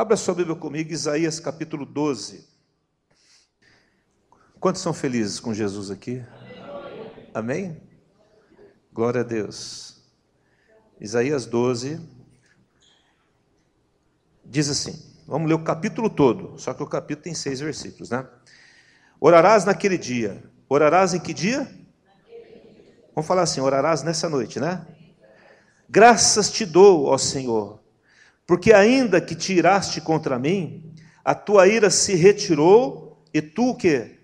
Abra sua Bíblia comigo, Isaías capítulo 12. Quantos são felizes com Jesus aqui? Amém? Glória a Deus. Isaías 12 diz assim: vamos ler o capítulo todo, só que o capítulo tem seis versículos, né? Orarás naquele dia. Orarás em que dia? Vamos falar assim: orarás nessa noite, né? Graças te dou, ó Senhor, porque ainda que tiraste contra mim, a tua ira se retirou e tu que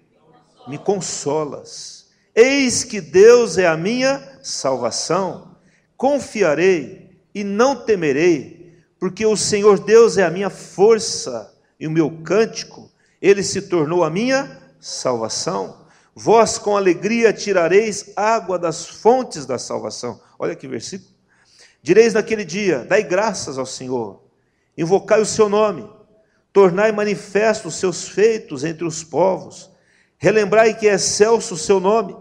me consolas. Eis que Deus é a minha salvação. Confiarei e não temerei, porque o Senhor Deus é a minha força e o meu cântico, ele se tornou a minha salvação. Vós com alegria tirareis água das fontes da salvação. Olha que versículo. Direis naquele dia: Dai graças ao Senhor, invocai o seu nome, tornai manifesto os seus feitos entre os povos, relembrai que é excelso o seu nome,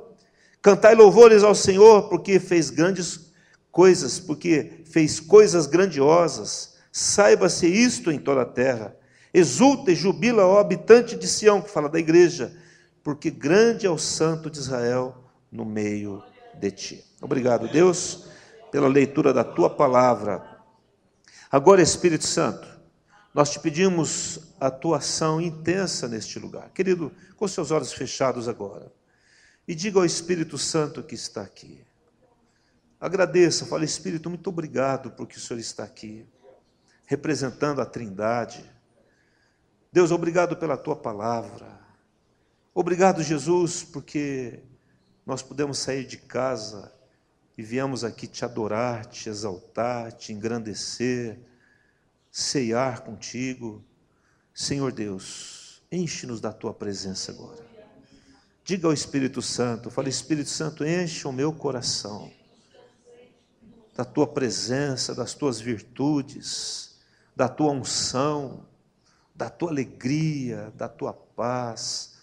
cantai louvores ao Senhor, porque fez grandes coisas, porque fez coisas grandiosas. Saiba-se isto em toda a terra. Exulta e jubila, ó habitante de Sião, que fala da igreja, porque grande é o santo de Israel no meio de ti. Obrigado, Deus pela leitura da tua palavra. Agora, Espírito Santo, nós te pedimos a tua ação intensa neste lugar. Querido, com seus olhos fechados agora, e diga ao Espírito Santo que está aqui. Agradeça, fale, Espírito, muito obrigado porque o Senhor está aqui, representando a Trindade. Deus, obrigado pela tua palavra. Obrigado, Jesus, porque nós podemos sair de casa e viemos aqui te adorar, te exaltar, te engrandecer, ceiar contigo. Senhor Deus, enche-nos da tua presença agora. Diga ao Espírito Santo, fale, Espírito Santo, enche o meu coração da tua presença, das tuas virtudes, da tua unção, da tua alegria, da tua paz,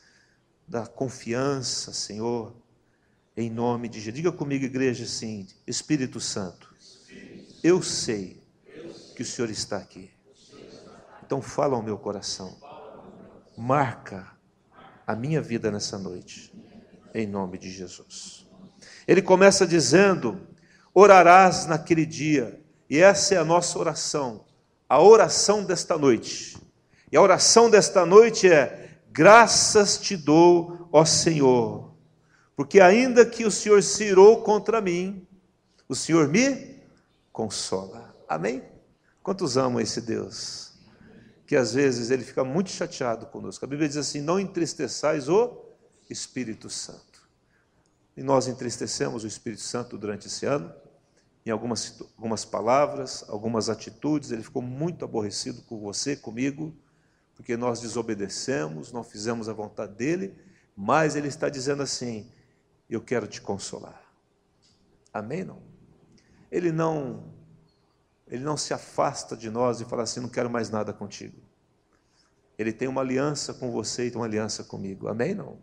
da confiança, Senhor em nome de Jesus. Diga comigo, igreja, assim: Espírito Santo, eu sei que o Senhor está aqui. Então fala ao meu coração. Marca a minha vida nessa noite, em nome de Jesus. Ele começa dizendo: Orarás naquele dia, e essa é a nossa oração, a oração desta noite. E a oração desta noite é: Graças te dou, ó Senhor porque ainda que o Senhor se irou contra mim, o Senhor me consola. Amém? Quantos amam esse Deus? Que às vezes ele fica muito chateado conosco. A Bíblia diz assim: não entristeçais o Espírito Santo. E nós entristecemos o Espírito Santo durante esse ano, em algumas, algumas palavras, algumas atitudes. Ele ficou muito aborrecido com você, comigo, porque nós desobedecemos, não fizemos a vontade dele, mas ele está dizendo assim: eu quero te consolar. Amém? Não? Ele não, ele não se afasta de nós e fala assim: não quero mais nada contigo. Ele tem uma aliança com você e tem uma aliança comigo. Amém? Não?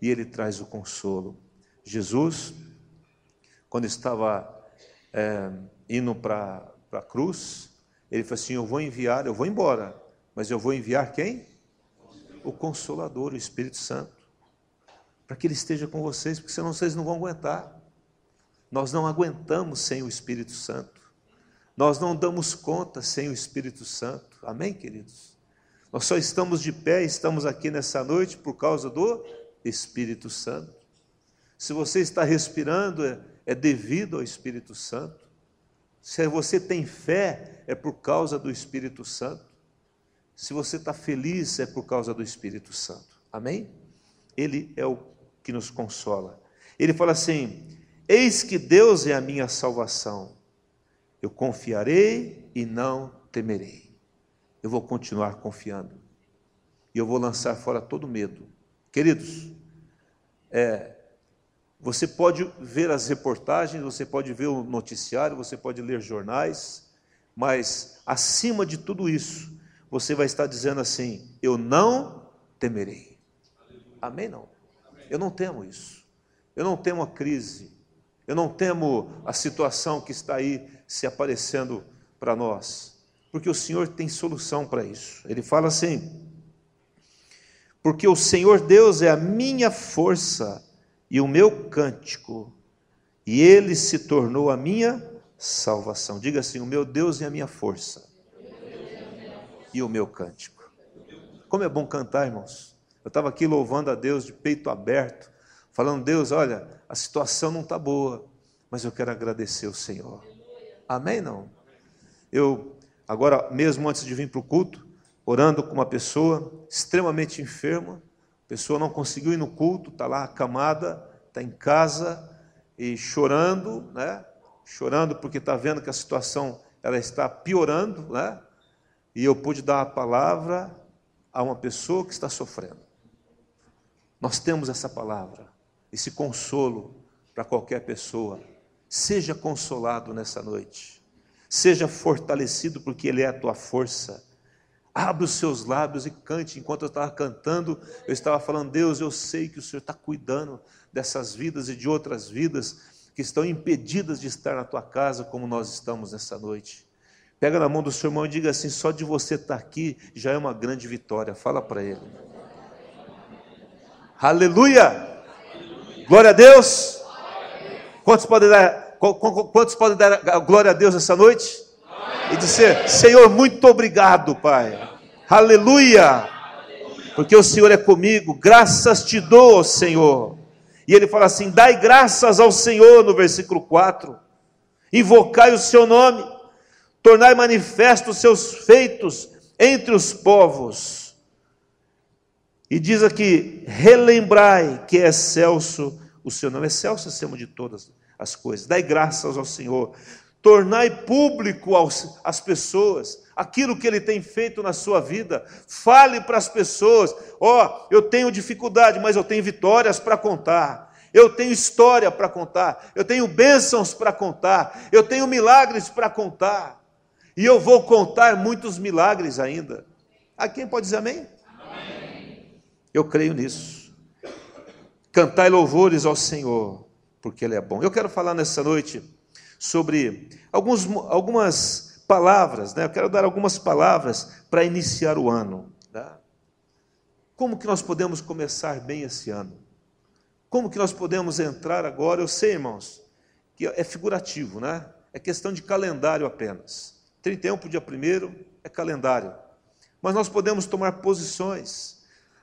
E ele traz o consolo. Jesus, quando estava é, indo para a cruz, ele falou assim: Eu vou enviar, eu vou embora, mas eu vou enviar quem? O Consolador, o Espírito Santo para que Ele esteja com vocês, porque senão vocês não vão aguentar. Nós não aguentamos sem o Espírito Santo. Nós não damos conta sem o Espírito Santo. Amém, queridos? Nós só estamos de pé, estamos aqui nessa noite por causa do Espírito Santo. Se você está respirando, é, é devido ao Espírito Santo. Se você tem fé, é por causa do Espírito Santo. Se você está feliz, é por causa do Espírito Santo. Amém? Ele é o que nos consola. Ele fala assim: Eis que Deus é a minha salvação. Eu confiarei e não temerei. Eu vou continuar confiando. E eu vou lançar fora todo medo. Queridos, é, você pode ver as reportagens, você pode ver o noticiário, você pode ler jornais, mas acima de tudo isso, você vai estar dizendo assim: Eu não temerei. Amém? Não. Eu não temo isso. Eu não temo a crise. Eu não temo a situação que está aí se aparecendo para nós. porque o Senhor tem solução para isso. Ele fala assim: porque o Senhor Deus é a minha força e o meu cântico, e ele se tornou a minha salvação. Diga assim: o meu Deus é a minha força e o meu cântico. Como é bom cantar, irmãos. Eu estava aqui louvando a Deus de peito aberto, falando: Deus, olha, a situação não está boa, mas eu quero agradecer o Senhor. Amém? Não? Eu, agora, mesmo antes de vir para o culto, orando com uma pessoa extremamente enferma, a pessoa não conseguiu ir no culto, está lá acamada, está em casa e chorando, né? Chorando porque está vendo que a situação ela está piorando, né? E eu pude dar a palavra a uma pessoa que está sofrendo. Nós temos essa palavra, esse consolo para qualquer pessoa. Seja consolado nessa noite. Seja fortalecido porque ele é a tua força. Abra os seus lábios e cante. Enquanto eu estava cantando, eu estava falando: Deus, eu sei que o Senhor está cuidando dessas vidas e de outras vidas que estão impedidas de estar na tua casa, como nós estamos nessa noite. Pega na mão do seu irmão e diga assim: só de você estar aqui já é uma grande vitória. Fala para ele. Aleluia! Glória a Deus! Quantos podem dar, quantos podem dar glória a Deus essa noite? e dizer: Senhor, muito obrigado, Pai. Aleluia. Porque o Senhor é comigo, graças te dou, Senhor. E ele fala assim: dai graças ao Senhor, no versículo 4. Invocai o seu nome, tornai manifesto os seus feitos entre os povos. E diz aqui: relembrai que é excelso o seu nome, é excelso acima de todas as coisas. Dai graças ao Senhor tornai público aos, às pessoas aquilo que ele tem feito na sua vida. Fale para as pessoas: ó, oh, eu tenho dificuldade, mas eu tenho vitórias para contar. Eu tenho história para contar, eu tenho bênçãos para contar, eu tenho milagres para contar, e eu vou contar muitos milagres ainda. A quem pode dizer amém? Eu creio nisso. Cantai louvores ao Senhor, porque Ele é bom. Eu quero falar nessa noite sobre alguns, algumas palavras, né? eu quero dar algumas palavras para iniciar o ano. Tá? Como que nós podemos começar bem esse ano? Como que nós podemos entrar agora? Eu sei, irmãos, que é figurativo, né? É questão de calendário apenas. 31 para o dia 1 é calendário. Mas nós podemos tomar posições.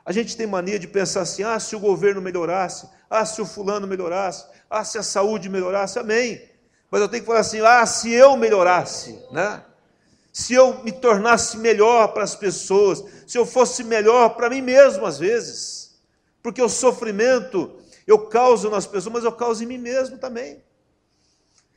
A gente tem mania de pensar assim: ah, se o governo melhorasse, ah, se o fulano melhorasse, ah, se a saúde melhorasse, amém mas eu tenho que falar assim: ah, se eu melhorasse, né? Se eu me tornasse melhor para as pessoas, se eu fosse melhor para mim mesmo às vezes, porque o sofrimento eu causo nas pessoas, mas eu causo em mim mesmo também.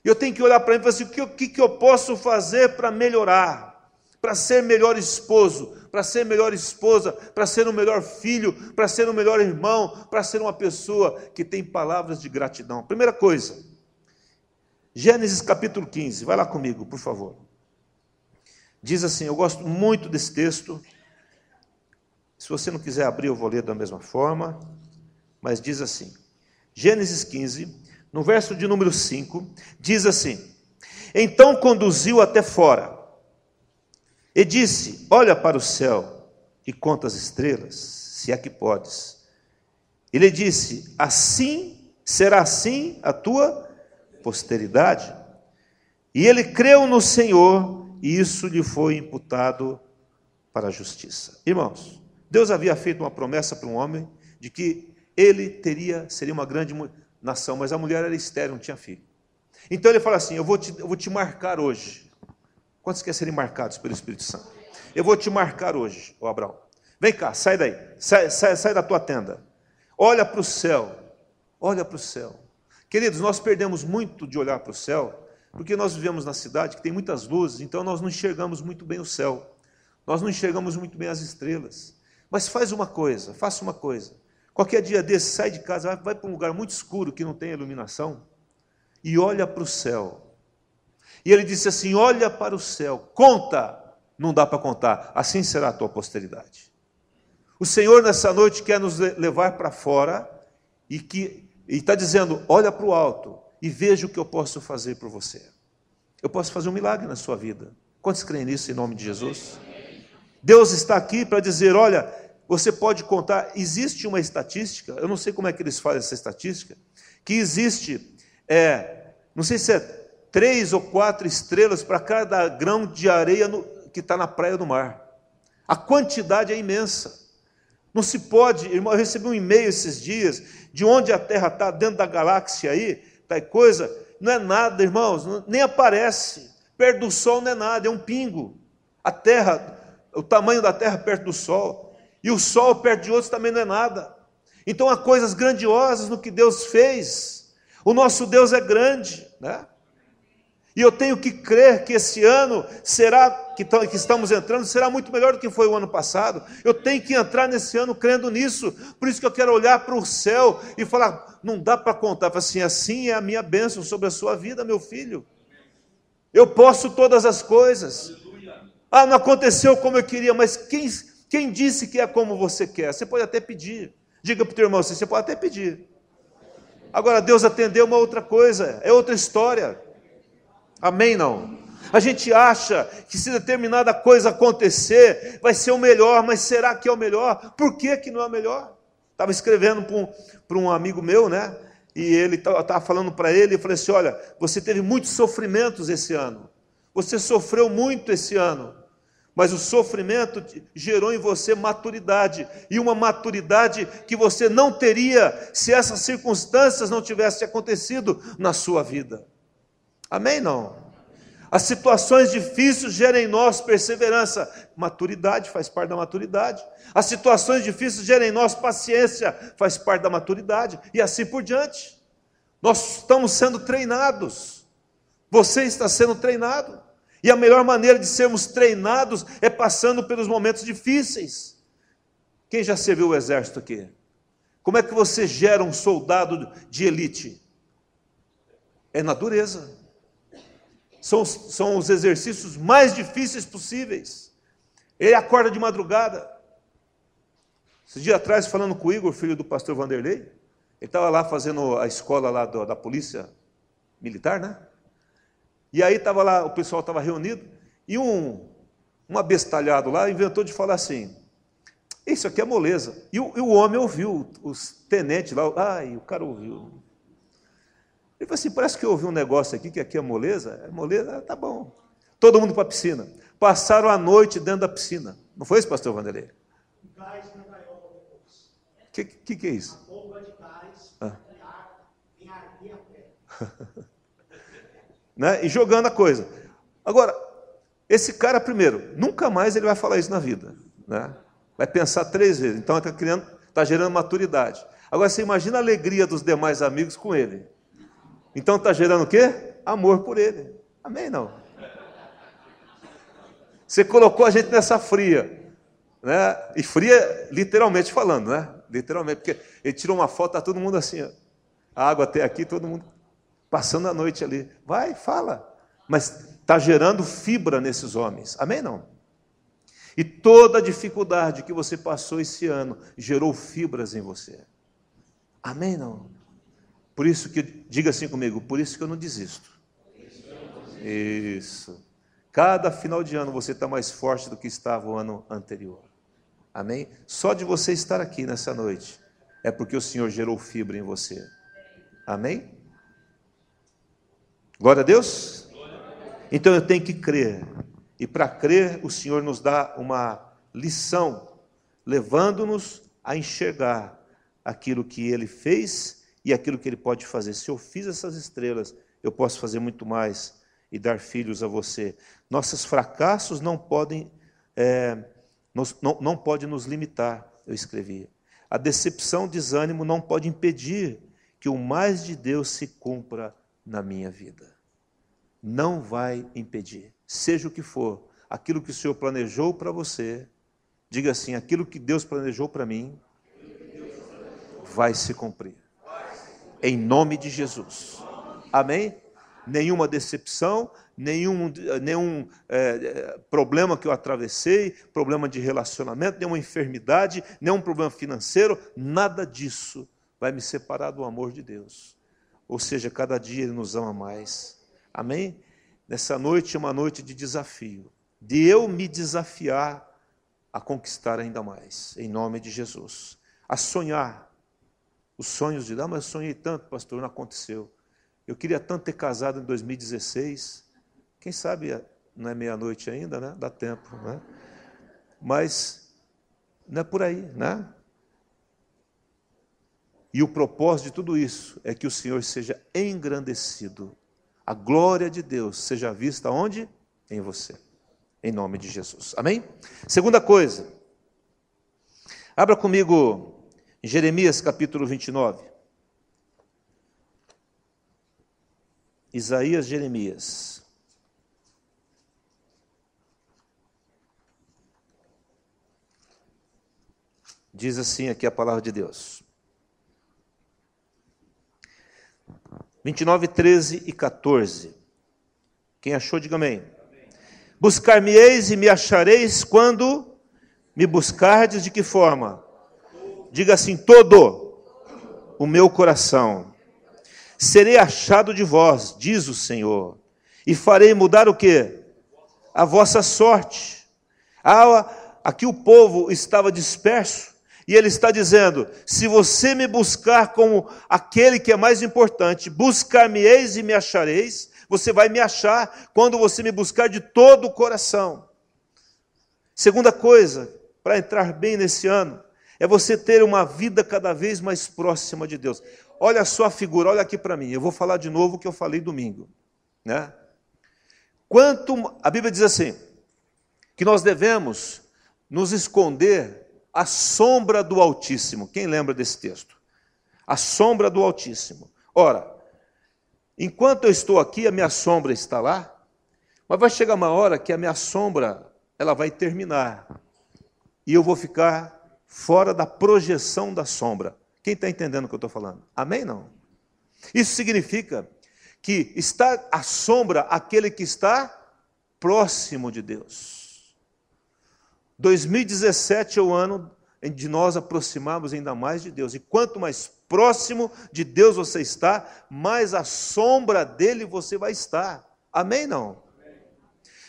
Eu tenho que olhar para mim e falar assim: o que, que eu posso fazer para melhorar, para ser melhor esposo, para ser melhor esposa, para ser um melhor filho, para ser um melhor irmão, para ser uma pessoa que tem palavras de gratidão. Primeira coisa, Gênesis capítulo 15, vai lá comigo, por favor. Diz assim: eu gosto muito desse texto. Se você não quiser abrir, eu vou ler da mesma forma. Mas diz assim: Gênesis 15, no verso de número 5, diz assim: Então conduziu até fora e disse: Olha para o céu e conta as estrelas, se é que podes. Ele disse: Assim será assim a tua posteridade. E ele creu no Senhor e isso lhe foi imputado para a justiça. Irmãos, Deus havia feito uma promessa para um homem de que ele teria seria uma grande nação, mas a mulher era estéril, não tinha filho. Então ele fala assim: Eu vou te, eu vou te marcar hoje. Quantos querem serem marcados pelo Espírito Santo? Eu vou te marcar hoje, ô Abraão. Vem cá, sai daí, sai, sai, sai da tua tenda. Olha para o céu, olha para o céu. Queridos, nós perdemos muito de olhar para o céu, porque nós vivemos na cidade que tem muitas luzes, então nós não enxergamos muito bem o céu. Nós não enxergamos muito bem as estrelas. Mas faz uma coisa, faça uma coisa. Qualquer dia desse, sai de casa, vai, vai para um lugar muito escuro que não tem iluminação e olha para o céu. E ele disse assim: Olha para o céu, conta. Não dá para contar, assim será a tua posteridade. O Senhor nessa noite quer nos levar para fora e que está dizendo: olha para o alto e veja o que eu posso fazer por você. Eu posso fazer um milagre na sua vida. Quantos creem nisso em nome de Jesus? Deus está aqui para dizer: olha, você pode contar, existe uma estatística, eu não sei como é que eles fazem essa estatística, que existe, é, não sei se é três ou quatro estrelas para cada grão de areia no, que está na praia do mar. A quantidade é imensa. Não se pode, irmão, eu recebi um e-mail esses dias de onde a Terra está, dentro da galáxia aí, tá coisa, não é nada, irmãos, nem aparece. Perto do Sol não é nada, é um pingo. A Terra, o tamanho da Terra perto do Sol, e o Sol perto de outros também não é nada. Então há coisas grandiosas no que Deus fez. O nosso Deus é grande, né? E eu tenho que crer que esse ano será, que, estamos entrando, será muito melhor do que foi o ano passado. Eu tenho que entrar nesse ano crendo nisso. Por isso que eu quero olhar para o céu e falar: não dá para contar. Assim, assim é a minha bênção sobre a sua vida, meu filho. Eu posso todas as coisas. Ah, não aconteceu como eu queria, mas quem, quem disse que é como você quer? Você pode até pedir. Diga para o teu irmão assim: você pode até pedir. Agora, Deus atendeu uma outra coisa, é outra história. Amém? Não? A gente acha que se determinada coisa acontecer, vai ser o melhor, mas será que é o melhor? Por que, que não é o melhor? Estava escrevendo para um, para um amigo meu, né? E ele estava falando para ele, eu falei assim: olha, você teve muitos sofrimentos esse ano. Você sofreu muito esse ano. Mas o sofrimento gerou em você maturidade, e uma maturidade que você não teria se essas circunstâncias não tivessem acontecido na sua vida. Amém? Não? As situações difíceis geram em nós perseverança, maturidade faz parte da maturidade. As situações difíceis geram em nós paciência, faz parte da maturidade, e assim por diante. Nós estamos sendo treinados, você está sendo treinado, e a melhor maneira de sermos treinados é passando pelos momentos difíceis. Quem já serviu o exército aqui? Como é que você gera um soldado de elite? É na dureza são, são os exercícios mais difíceis possíveis. Ele acorda de madrugada. Esse dia atrás, falando com o Igor, filho do pastor Vanderlei, ele estava lá fazendo a escola lá do, da polícia militar, né? E aí estava lá, o pessoal estava reunido, e um, um abestalhado lá inventou de falar assim: Isso aqui é moleza. E o, e o homem ouviu, os tenentes lá, ai, o cara ouviu. Ele falou assim: parece que eu ouvi um negócio aqui, que aqui é moleza. É moleza? Ah, tá bom. Todo mundo para a piscina. Passaram a noite dentro da piscina. Não foi isso, pastor Vanderlei? Gás na gaiola depois. O que, que, que, é isso? A bomba de gás ah. em ar, em a né? E jogando a coisa. Agora, esse cara, primeiro, nunca mais ele vai falar isso na vida. Né? Vai pensar três vezes. Então, está criando, está gerando maturidade. Agora, você imagina a alegria dos demais amigos com ele. Então está gerando o quê? Amor por ele. Amém? Não. Você colocou a gente nessa fria. Né? E fria, literalmente falando, né? Literalmente, porque ele tirou uma foto, está todo mundo assim, ó. a água até aqui, todo mundo passando a noite ali. Vai, fala. Mas está gerando fibra nesses homens. Amém? Não? E toda a dificuldade que você passou esse ano gerou fibras em você. Amém? Não? Por isso que, diga assim comigo, por isso que eu não desisto. Isso. Cada final de ano você está mais forte do que estava o ano anterior. Amém? Só de você estar aqui nessa noite é porque o Senhor gerou fibra em você. Amém? Glória a Deus? Então eu tenho que crer. E para crer, o Senhor nos dá uma lição, levando-nos a enxergar aquilo que ele fez e aquilo que ele pode fazer. Se eu fiz essas estrelas, eu posso fazer muito mais e dar filhos a você. Nossos fracassos não podem, é, nos, não, não pode nos limitar, eu escrevi. A decepção, desânimo não pode impedir que o mais de Deus se cumpra na minha vida. Não vai impedir, seja o que for, aquilo que o Senhor planejou para você, diga assim: aquilo que Deus planejou para mim vai se cumprir em nome de Jesus. Amém? Nenhuma decepção, nenhum, nenhum é, problema que eu atravessei, problema de relacionamento, nenhuma enfermidade, nenhum problema financeiro, nada disso vai me separar do amor de Deus. Ou seja, cada dia Ele nos ama mais. Amém? Nessa noite é uma noite de desafio. de eu me desafiar a conquistar ainda mais, em nome de Jesus. A sonhar os sonhos de dar, mas eu sonhei tanto, pastor, não aconteceu. Eu queria tanto ter casado em 2016. Quem sabe não é meia-noite ainda, né? Dá tempo, né? Mas não é por aí, né? E o propósito de tudo isso é que o Senhor seja engrandecido. A glória de Deus seja vista onde? Em você. Em nome de Jesus. Amém? Segunda coisa. Abra comigo Jeremias capítulo 29. Isaías, Jeremias. Diz assim aqui a palavra de Deus. 29, 13 e 14. Quem achou, diga amém. Buscar-me-eis e me achareis quando me buscardes de que forma? Diga assim: todo o meu coração. Serei achado de vós, diz o Senhor, e farei mudar o que? A vossa sorte. Ah, aqui o povo estava disperso, e ele está dizendo: se você me buscar como aquele que é mais importante, buscar-me-eis e me achareis, você vai me achar quando você me buscar de todo o coração. Segunda coisa, para entrar bem nesse ano, é você ter uma vida cada vez mais próxima de Deus. Olha só a figura, olha aqui para mim. Eu vou falar de novo o que eu falei domingo, né? Quanto a Bíblia diz assim, que nós devemos nos esconder a sombra do Altíssimo. Quem lembra desse texto? A sombra do Altíssimo. Ora, enquanto eu estou aqui, a minha sombra está lá, mas vai chegar uma hora que a minha sombra ela vai terminar e eu vou ficar fora da projeção da sombra. Quem está entendendo o que eu estou falando? Amém? Não? Isso significa que está a sombra aquele que está próximo de Deus. 2017 é o ano de nós aproximarmos ainda mais de Deus. E quanto mais próximo de Deus você está, mais a sombra dele você vai estar. Amém? Não?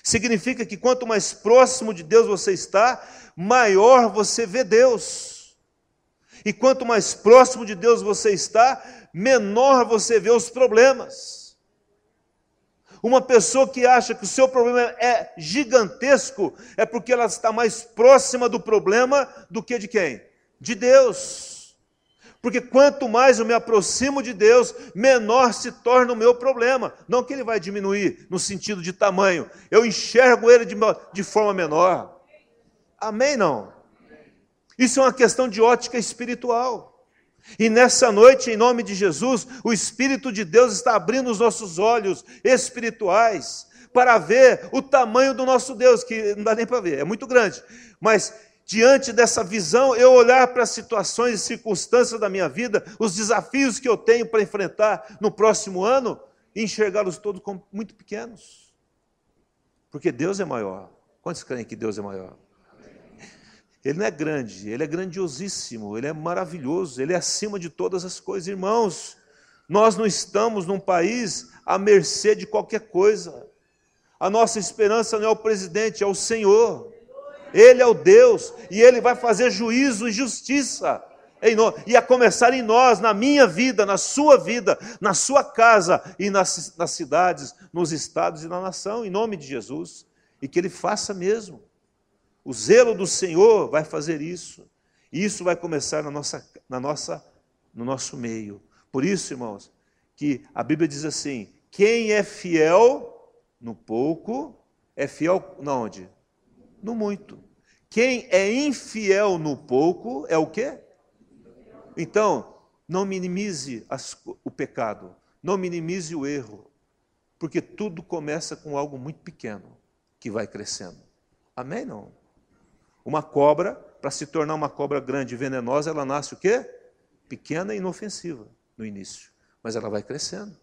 Significa que quanto mais próximo de Deus você está, maior você vê Deus. E quanto mais próximo de Deus você está, menor você vê os problemas. Uma pessoa que acha que o seu problema é gigantesco é porque ela está mais próxima do problema do que de quem? De Deus. Porque quanto mais eu me aproximo de Deus, menor se torna o meu problema. Não que ele vai diminuir no sentido de tamanho, eu enxergo ele de, de forma menor. Amém? Não? Isso é uma questão de ótica espiritual. E nessa noite, em nome de Jesus, o Espírito de Deus está abrindo os nossos olhos espirituais para ver o tamanho do nosso Deus, que não dá nem para ver, é muito grande. Mas diante dessa visão, eu olhar para as situações e circunstâncias da minha vida, os desafios que eu tenho para enfrentar no próximo ano, e enxergá-los todos como muito pequenos. Porque Deus é maior. Quantos creem que Deus é maior? Ele não é grande, ele é grandiosíssimo, ele é maravilhoso, ele é acima de todas as coisas. Irmãos, nós não estamos num país à mercê de qualquer coisa. A nossa esperança não é o presidente, é o Senhor. Ele é o Deus e ele vai fazer juízo e justiça. E a começar em nós, na minha vida, na sua vida, na sua casa e nas, nas cidades, nos estados e na nação, em nome de Jesus. E que ele faça mesmo. O zelo do Senhor vai fazer isso. E isso vai começar na nossa, na nossa, no nosso meio. Por isso, irmãos, que a Bíblia diz assim: quem é fiel no pouco, é fiel na onde? No muito. Quem é infiel no pouco é o quê? Então, não minimize as, o pecado, não minimize o erro, porque tudo começa com algo muito pequeno que vai crescendo. Amém? Não? Uma cobra, para se tornar uma cobra grande e venenosa, ela nasce o quê? Pequena e inofensiva no início, mas ela vai crescendo.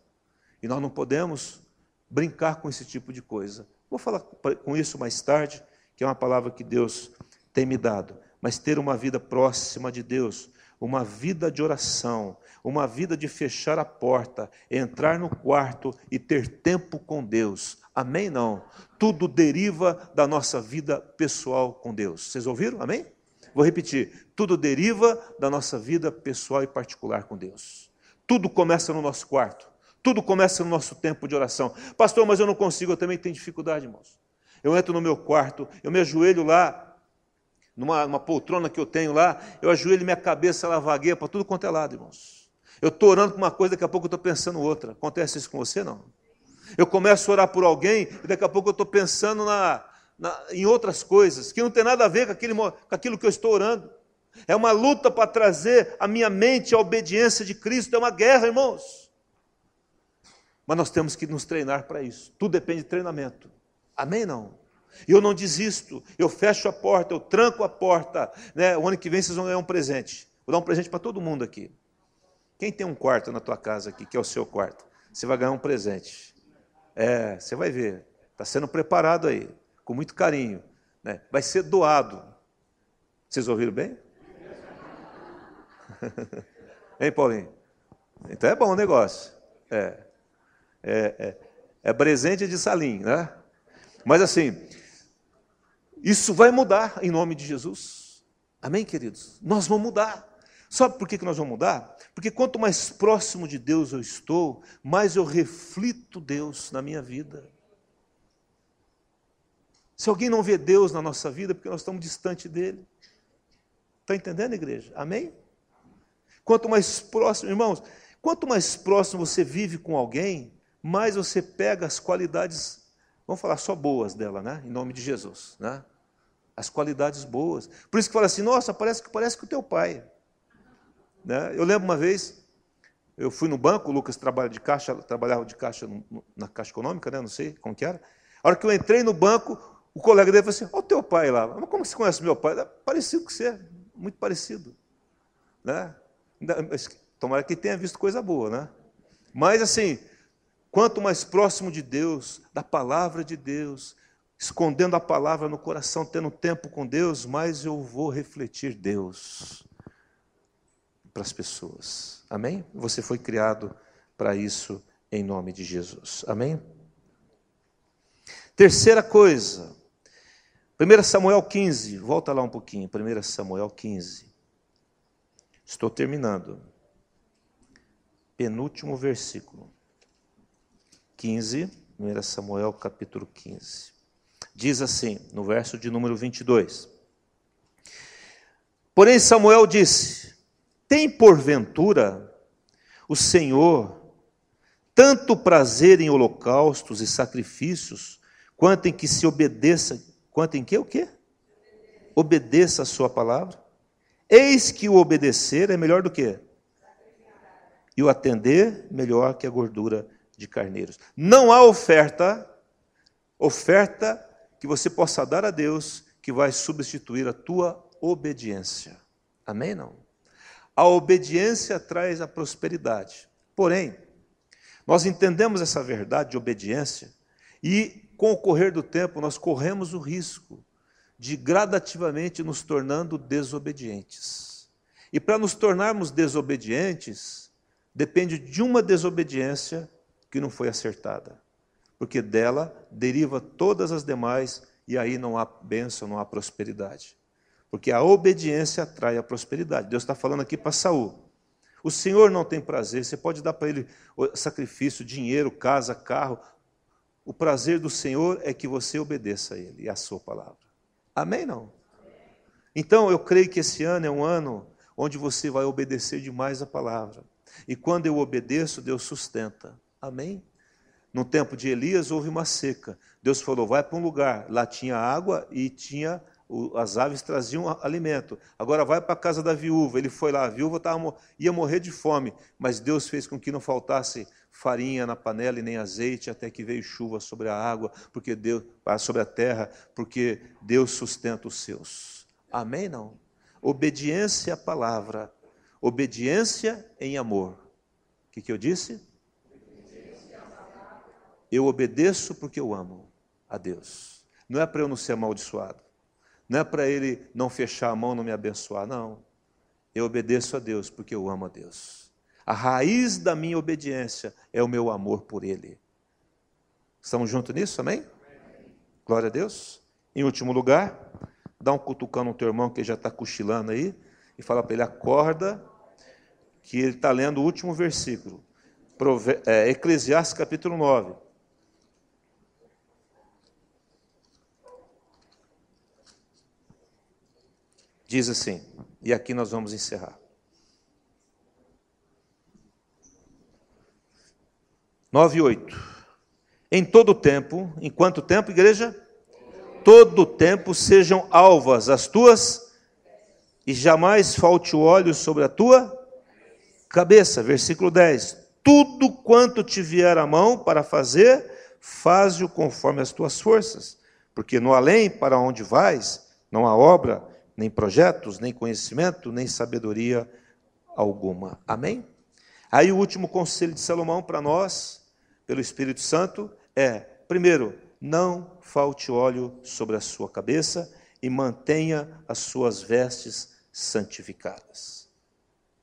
E nós não podemos brincar com esse tipo de coisa. Vou falar com isso mais tarde, que é uma palavra que Deus tem me dado. Mas ter uma vida próxima de Deus, uma vida de oração, uma vida de fechar a porta, entrar no quarto e ter tempo com Deus, Amém? Não. Tudo deriva da nossa vida pessoal com Deus. Vocês ouviram? Amém? Vou repetir. Tudo deriva da nossa vida pessoal e particular com Deus. Tudo começa no nosso quarto. Tudo começa no nosso tempo de oração. Pastor, mas eu não consigo, eu também tenho dificuldade, irmãos. Eu entro no meu quarto, eu me ajoelho lá, numa poltrona que eu tenho lá, eu ajoelho minha cabeça, ela vagueia para tudo quanto é lado, irmãos. Eu estou orando por uma coisa, daqui a pouco eu estou pensando outra. Acontece isso com você, não? Eu começo a orar por alguém e daqui a pouco eu estou pensando na, na, em outras coisas que não tem nada a ver com, aquele, com aquilo que eu estou orando. É uma luta para trazer a minha mente à obediência de Cristo, é uma guerra, irmãos. Mas nós temos que nos treinar para isso. Tudo depende de treinamento. Amém? Não? Eu não desisto, eu fecho a porta, eu tranco a porta. Né? O ano que vem vocês vão ganhar um presente. Vou dar um presente para todo mundo aqui. Quem tem um quarto na tua casa aqui, que é o seu quarto, você vai ganhar um presente. É, você vai ver. Está sendo preparado aí, com muito carinho. Né? Vai ser doado. Vocês ouviram bem? hein, Paulinho? Então é bom o negócio. É. É, é, é presente de salim, né? Mas assim, isso vai mudar em nome de Jesus. Amém, queridos? Nós vamos mudar. Sabe por que nós vamos mudar? Porque quanto mais próximo de Deus eu estou, mais eu reflito Deus na minha vida. Se alguém não vê Deus na nossa vida, é porque nós estamos distante dele. Está entendendo, igreja? Amém? Quanto mais próximo, irmãos, quanto mais próximo você vive com alguém, mais você pega as qualidades, vamos falar só boas dela, né? Em nome de Jesus, né? As qualidades boas. Por isso que fala assim, nossa, parece que parece que o teu pai. Né? Eu lembro uma vez, eu fui no banco, o Lucas trabalha de caixa, trabalhava de caixa na Caixa Econômica, né? não sei como que era. A hora que eu entrei no banco, o colega dele falou assim, olha o teu pai lá. Mas como você conhece meu pai? É parecido com você, muito parecido. Né? Tomara que tenha visto coisa boa, né? Mas assim, quanto mais próximo de Deus, da palavra de Deus, escondendo a palavra no coração, tendo tempo com Deus, mais eu vou refletir Deus para as pessoas. Amém? Você foi criado para isso em nome de Jesus. Amém? Terceira coisa, 1 Samuel 15, volta lá um pouquinho, 1 Samuel 15. Estou terminando. Penúltimo versículo. 15, 1 Samuel capítulo 15. Diz assim, no verso de número 22. Porém Samuel disse: tem porventura o Senhor tanto prazer em holocaustos e sacrifícios, quanto em que se obedeça, quanto em que o quê? Obedeça a sua palavra. Eis que o obedecer é melhor do que? E o atender melhor que a gordura de carneiros. Não há oferta, oferta que você possa dar a Deus que vai substituir a tua obediência. Amém? Não? A obediência traz a prosperidade. Porém, nós entendemos essa verdade de obediência e, com o correr do tempo, nós corremos o risco de gradativamente nos tornando desobedientes. E para nos tornarmos desobedientes, depende de uma desobediência que não foi acertada, porque dela deriva todas as demais e aí não há bênção, não há prosperidade. Porque a obediência atrai a prosperidade. Deus está falando aqui para Saul. O Senhor não tem prazer, você pode dar para ele sacrifício, dinheiro, casa, carro. O prazer do Senhor é que você obedeça a Ele e a sua palavra. Amém? Não? Então eu creio que esse ano é um ano onde você vai obedecer demais a palavra. E quando eu obedeço, Deus sustenta. Amém? No tempo de Elias houve uma seca. Deus falou: vai para um lugar. Lá tinha água e tinha as aves traziam alimento. Agora vai para a casa da viúva. Ele foi lá, a viúva tava, ia morrer de fome, mas Deus fez com que não faltasse farinha na panela e nem azeite, até que veio chuva sobre a água, porque Deus, ah, sobre a terra, porque Deus sustenta os seus. Amém? Não? Obediência à palavra, obediência em amor. O que, que eu disse? Eu obedeço porque eu amo a Deus. Não é para eu não ser amaldiçoado. Não é para ele não fechar a mão, não me abençoar, não. Eu obedeço a Deus porque eu amo a Deus. A raiz da minha obediência é o meu amor por Ele. Estamos juntos nisso, amém? Glória a Deus. Em último lugar, dá um cutucão no teu irmão que já está cochilando aí e fala para ele: acorda, que ele está lendo o último versículo. É, Eclesiastes capítulo 9. Diz assim, e aqui nós vamos encerrar. 9 e 8. Em todo tempo, em quanto tempo, igreja? Todo tempo sejam alvas as tuas, e jamais falte o óleo sobre a tua cabeça. Versículo 10. Tudo quanto te vier a mão para fazer, faze-o conforme as tuas forças, porque no além para onde vais, não há obra, nem projetos, nem conhecimento, nem sabedoria alguma. Amém? Aí o último conselho de Salomão para nós, pelo Espírito Santo, é: primeiro, não falte óleo sobre a sua cabeça e mantenha as suas vestes santificadas.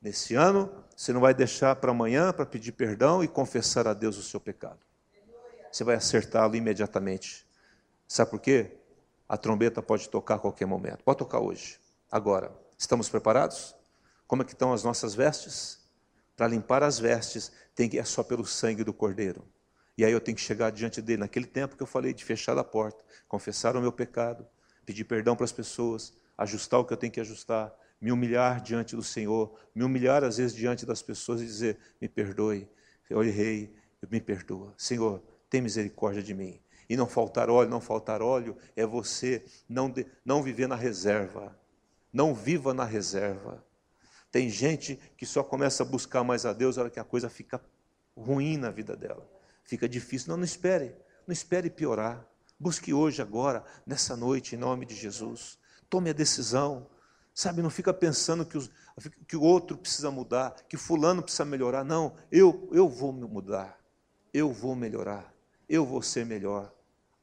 Nesse ano, você não vai deixar para amanhã para pedir perdão e confessar a Deus o seu pecado. Você vai acertá-lo imediatamente. Sabe por quê? A trombeta pode tocar a qualquer momento. Pode tocar hoje, agora. Estamos preparados? Como é que estão as nossas vestes? Para limpar as vestes, tem que é só pelo sangue do Cordeiro. E aí eu tenho que chegar diante dele, naquele tempo que eu falei de fechar a porta, confessar o meu pecado, pedir perdão para as pessoas, ajustar o que eu tenho que ajustar, me humilhar diante do Senhor, me humilhar às vezes diante das pessoas e dizer: me perdoe, eu errei, me perdoa. Senhor, tem misericórdia de mim. E não faltar óleo, não faltar óleo é você não, de, não viver na reserva. Não viva na reserva. Tem gente que só começa a buscar mais a Deus na hora que a coisa fica ruim na vida dela. Fica difícil. Não, não espere. Não espere piorar. Busque hoje, agora, nessa noite, em nome de Jesus. Tome a decisão. Sabe, não fica pensando que, os, que o outro precisa mudar, que fulano precisa melhorar. Não, eu, eu vou mudar. Eu vou melhorar. Eu vou ser melhor.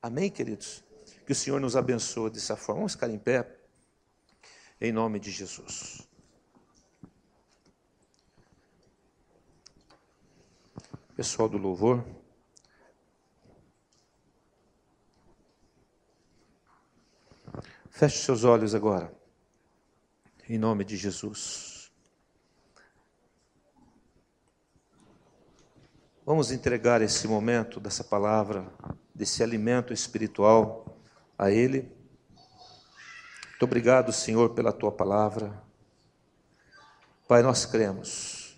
Amém, queridos? Que o Senhor nos abençoe dessa forma. Vamos ficar em pé, em nome de Jesus. Pessoal do louvor. Feche seus olhos agora, em nome de Jesus. Vamos entregar esse momento dessa palavra desse alimento espiritual a Ele. Muito obrigado, Senhor, pela tua palavra. Pai, nós cremos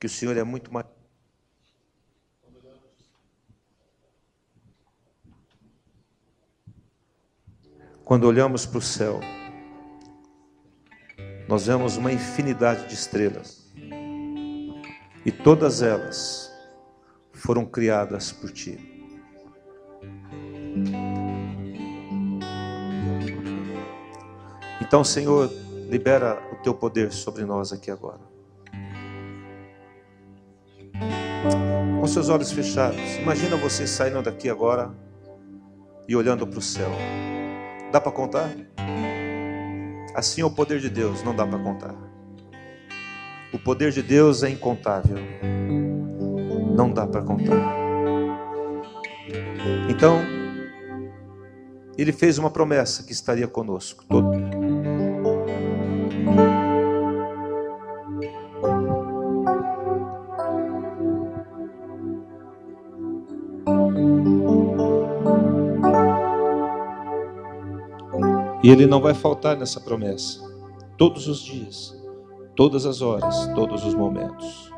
que o Senhor é muito mais. Quando olhamos para o céu, nós vemos uma infinidade de estrelas, e todas elas foram criadas por Ti. Então, Senhor, libera o teu poder sobre nós aqui agora. Com seus olhos fechados, imagina você saindo daqui agora e olhando para o céu. Dá para contar? Assim é o poder de Deus, não dá para contar. O poder de Deus é incontável. Não dá para contar. Então, ele fez uma promessa que estaria conosco. Todo, E Ele não vai faltar nessa promessa. Todos os dias, todas as horas, todos os momentos.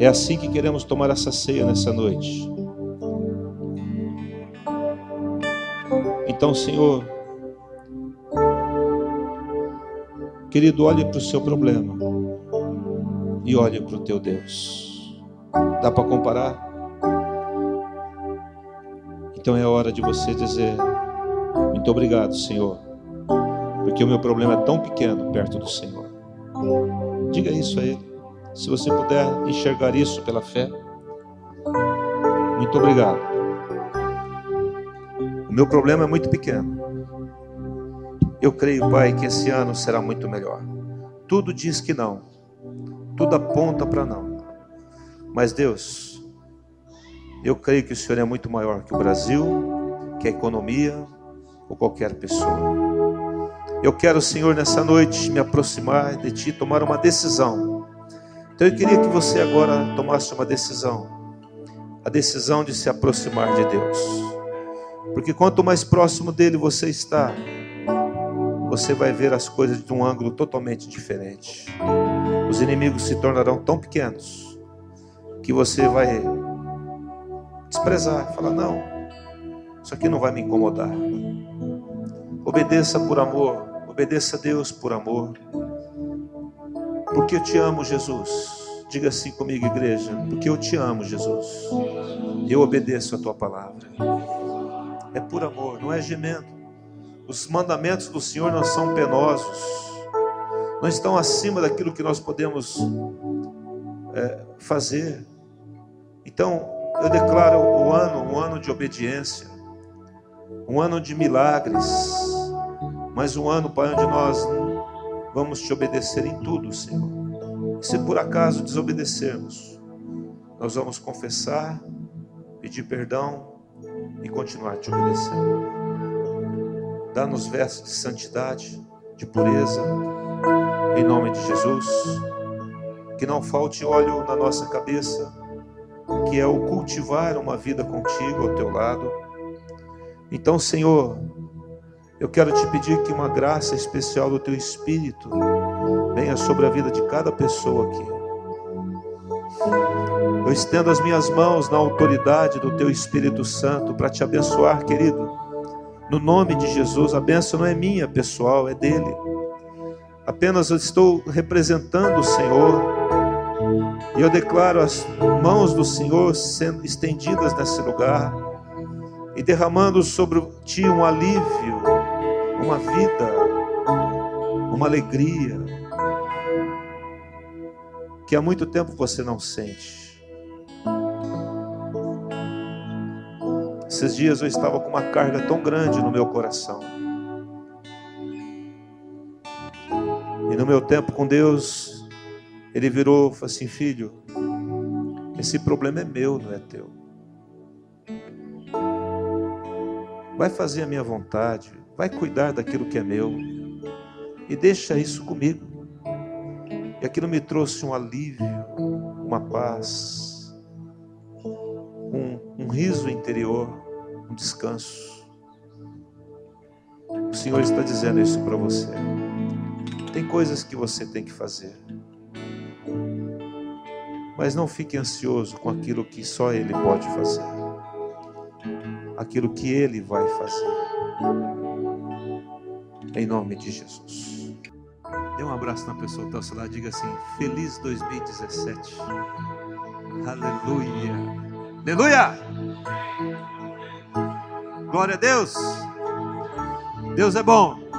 É assim que queremos tomar essa ceia nessa noite. Então, Senhor, querido, olhe para o seu problema e olhe para o teu Deus. Dá para comparar? Então é hora de você dizer: muito obrigado, Senhor, porque o meu problema é tão pequeno perto do Senhor. Diga isso a Ele. Se você puder enxergar isso pela fé, muito obrigado. O meu problema é muito pequeno. Eu creio, Pai, que esse ano será muito melhor. Tudo diz que não, tudo aponta para não. Mas Deus, Eu creio que o Senhor é muito maior que o Brasil, que a economia ou qualquer pessoa. Eu quero, Senhor, nessa noite me aproximar de Ti, tomar uma decisão. Então eu queria que você agora tomasse uma decisão. A decisão de se aproximar de Deus. Porque quanto mais próximo dele você está, você vai ver as coisas de um ângulo totalmente diferente. Os inimigos se tornarão tão pequenos que você vai desprezar, falar: não, isso aqui não vai me incomodar. Obedeça por amor, obedeça a Deus por amor, porque eu te amo, Jesus. Diga assim comigo, igreja, porque eu te amo, Jesus. Eu obedeço a tua palavra. É por amor, não é gemendo. Os mandamentos do Senhor não são penosos, não estão acima daquilo que nós podemos é, fazer. Então, eu declaro o ano, um ano de obediência, um ano de milagres, mas um ano, Pai, onde nós vamos te obedecer em tudo, Senhor. Se por acaso desobedecermos, nós vamos confessar, pedir perdão e continuar te obedecendo. Dá-nos vestes de santidade, de pureza, em nome de Jesus. Que não falte óleo na nossa cabeça, que é o cultivar uma vida contigo ao teu lado. Então, Senhor, eu quero te pedir que uma graça especial do teu Espírito venha sobre a vida de cada pessoa aqui. Eu estendo as minhas mãos na autoridade do teu Espírito Santo para te abençoar, querido no nome de Jesus, a bênção não é minha, pessoal, é dele. Apenas eu estou representando o Senhor. E eu declaro as mãos do Senhor sendo estendidas nesse lugar e derramando sobre ti um alívio, uma vida, uma alegria que há muito tempo você não sente. Esses dias eu estava com uma carga tão grande no meu coração. E no meu tempo com Deus, Ele virou e falou assim: Filho, esse problema é meu, não é teu. Vai fazer a minha vontade, vai cuidar daquilo que é meu, e deixa isso comigo. E aquilo me trouxe um alívio, uma paz um riso interior, um descanso. O Senhor está dizendo isso para você. Tem coisas que você tem que fazer. Mas não fique ansioso com aquilo que só Ele pode fazer. Aquilo que Ele vai fazer. Em nome de Jesus. Dê um abraço na pessoa está ao seu lado. Diga assim: Feliz 2017. Aleluia. Aleluia! Glória a Deus. Deus é bom.